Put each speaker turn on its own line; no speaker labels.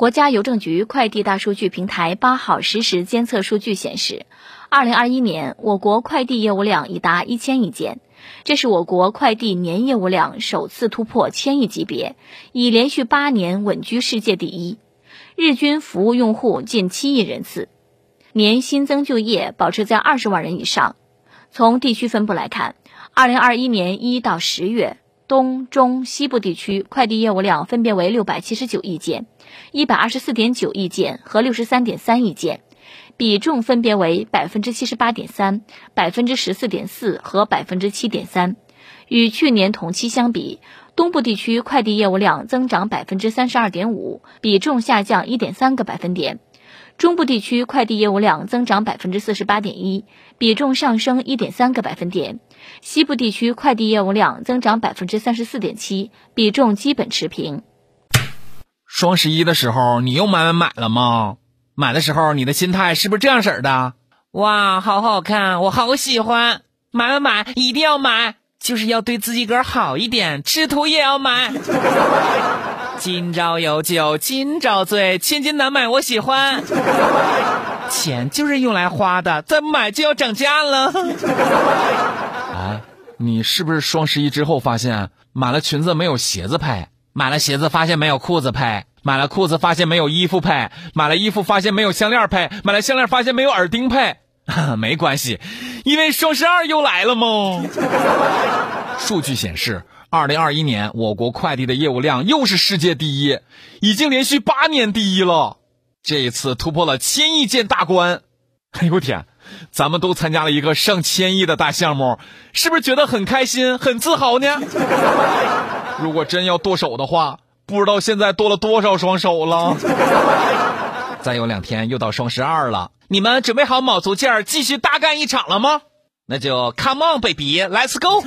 国家邮政局快递大数据平台八号实时监测数据显示，二零二一年我国快递业务量已达一千亿件，这是我国快递年业务量首次突破千亿级别，已连续八年稳居世界第一。日均服务用户近七亿人次，年新增就业保持在二十万人以上。从地区分布来看，二零二一年一到十月。东、中、西部地区快递业务量分别为六百七十九亿件、一百二十四点九亿件和六十三点三亿件，比重分别为百分之七十八点三、百分之十四点四和百分之七点三。与去年同期相比，东部地区快递业务量增长百分之三十二点五，比重下降一点三个百分点。中部地区快递业务量增长百分之四十八点一，比重上升一点三个百分点；西部地区快递业务量增长百分之三十四点七，比重基本持平。
双十一的时候，你又买买买了吗？买的时候，你的心态是不是这样式儿的？
哇，好好看，我好喜欢，买买买，一定要买，就是要对自己个儿好一点，吃土也要买。今朝有酒今朝醉，千金难买我喜欢。钱就是用来花的，再买就要涨价了。
啊，你是不是双十一之后发现买了裙子没有鞋子配，买了鞋子发现没有裤子配，买了裤子发现没有衣服配，买了衣服发现没有项链配，买了项链发现没有耳钉配？没关系，因为双十二又来了吗？数据显示。二零二一年，我国快递的业务量又是世界第一，已经连续八年第一了。这一次突破了千亿件大关，哎呦天，咱们都参加了一个上千亿的大项目，是不是觉得很开心、很自豪呢？如果真要剁手的话，不知道现在剁了多少双手了。再有两天又到双十二了，你们准备好卯足劲儿继续大干一场了吗？那就 Come on baby，Let's go。